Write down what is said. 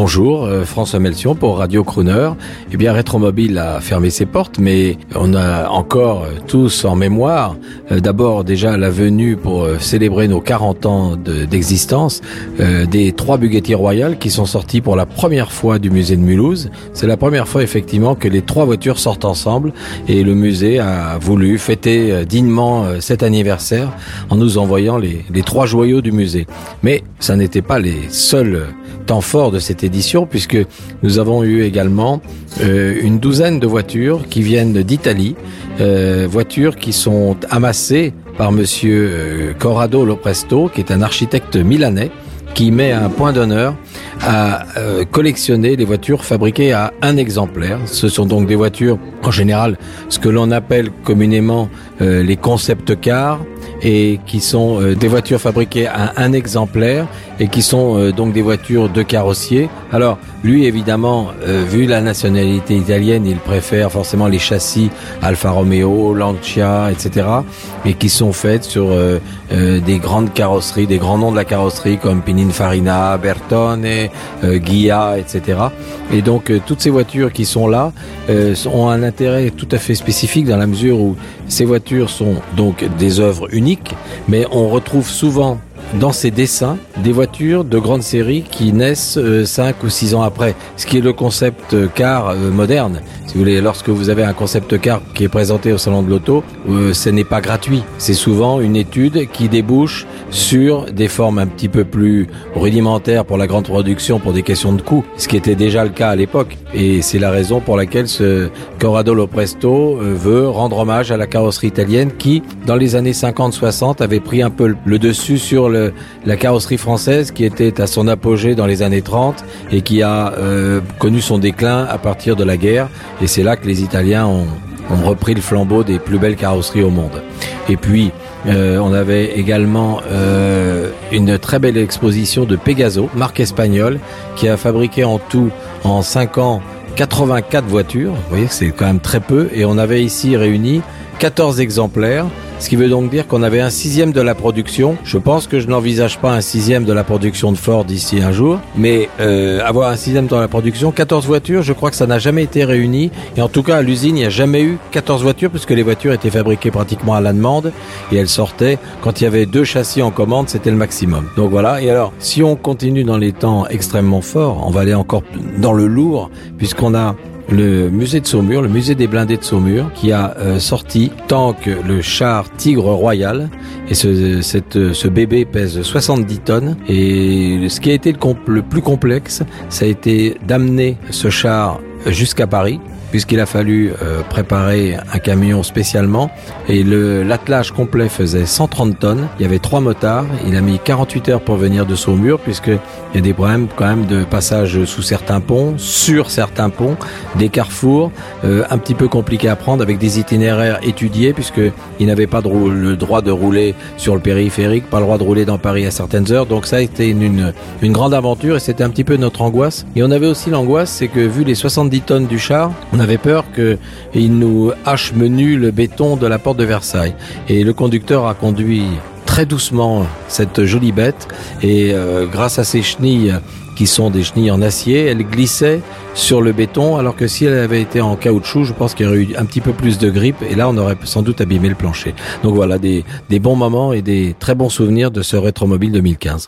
Bonjour, euh, François Melcion pour Radio Crooner. Eh bien, Rétromobile a fermé ses portes, mais on a encore euh, tous en mémoire, euh, d'abord déjà la venue pour célébrer nos 40 ans d'existence, des trois Bugatti Royales qui sont sortis pour la première fois du musée de Mulhouse. C'est la première fois effectivement que les trois voitures sortent ensemble et le musée a voulu fêter dignement cet anniversaire en nous envoyant les, les trois joyaux du musée. Mais ça n'était pas les seuls temps forts de cette puisque nous avons eu également euh, une douzaine de voitures qui viennent d'Italie, euh, voitures qui sont amassées par monsieur euh, Corrado Lopresto, qui est un architecte milanais, qui met un point d'honneur à collectionner les voitures fabriquées à un exemplaire. Ce sont donc des voitures, en général, ce que l'on appelle communément les concept cars, et qui sont des voitures fabriquées à un exemplaire et qui sont euh, donc des voitures de carrossier. Alors lui évidemment, euh, vu la nationalité italienne, il préfère forcément les châssis Alfa Romeo, Lancia, etc. et qui sont faites sur euh, des grandes carrosseries, des grands noms de la carrosserie comme Pininfarina, Bertone, Ghia, etc. Et donc toutes ces voitures qui sont là ont un intérêt tout à fait spécifique dans la mesure où ces voitures sont donc des œuvres uniques, mais on retrouve souvent dans ses dessins des voitures de grande série qui naissent 5 euh, ou 6 ans après, ce qui est le concept car euh, moderne. Si vous voulez, lorsque vous avez un concept car qui est présenté au salon de l'auto, euh, ce n'est pas gratuit. C'est souvent une étude qui débouche sur des formes un petit peu plus rudimentaires pour la grande production pour des questions de coût, ce qui était déjà le cas à l'époque. Et c'est la raison pour laquelle ce Corrado Lopresto veut rendre hommage à la carrosserie italienne qui, dans les années 50-60, avait pris un peu le dessus sur le la carrosserie française qui était à son apogée dans les années 30 et qui a euh, connu son déclin à partir de la guerre. Et c'est là que les Italiens ont, repris le flambeau des plus belles carrosseries au monde. Et puis, euh, on avait également euh, une très belle exposition de Pegaso, marque espagnole, qui a fabriqué en tout, en 5 ans, 84 voitures. Vous voyez, c'est quand même très peu. Et on avait ici réuni 14 exemplaires ce qui veut donc dire qu'on avait un sixième de la production. Je pense que je n'envisage pas un sixième de la production de Ford d'ici un jour, mais euh, avoir un sixième dans la production, 14 voitures, je crois que ça n'a jamais été réuni. Et en tout cas, à l'usine, il n'y a jamais eu 14 voitures, puisque les voitures étaient fabriquées pratiquement à la demande, et elles sortaient, quand il y avait deux châssis en commande, c'était le maximum. Donc voilà, et alors, si on continue dans les temps extrêmement forts, on va aller encore dans le lourd, puisqu'on a le musée de Saumur, le musée des blindés de Saumur, qui a euh, sorti tant que le char Tigre Royal. Et ce, bébé pèse 70 tonnes. Et ce qui a été le plus complexe, ça a été d'amener ce char jusqu'à Paris puisqu'il a fallu euh, préparer un camion spécialement et l'attelage complet faisait 130 tonnes. Il y avait trois motards. Il a mis 48 heures pour venir de Saumur puisque il y a des problèmes quand même de passage sous certains ponts, sur certains ponts, des carrefours, euh, un petit peu compliqué à prendre avec des itinéraires étudiés puisque il n'avait pas de le droit de rouler sur le périphérique, pas le droit de rouler dans Paris à certaines heures. Donc ça a été une, une grande aventure et c'était un petit peu notre angoisse. Et on avait aussi l'angoisse, c'est que vu les 70 tonnes du char, on avait peur qu'il nous hache menu le béton de la porte de Versailles. Et le conducteur a conduit très doucement cette jolie bête et euh, grâce à ses chenilles qui sont des chenilles en acier, elle glissait sur le béton alors que si elle avait été en caoutchouc, je pense qu'il y aurait eu un petit peu plus de grippe et là on aurait sans doute abîmé le plancher. Donc voilà des, des bons moments et des très bons souvenirs de ce rétromobile 2015.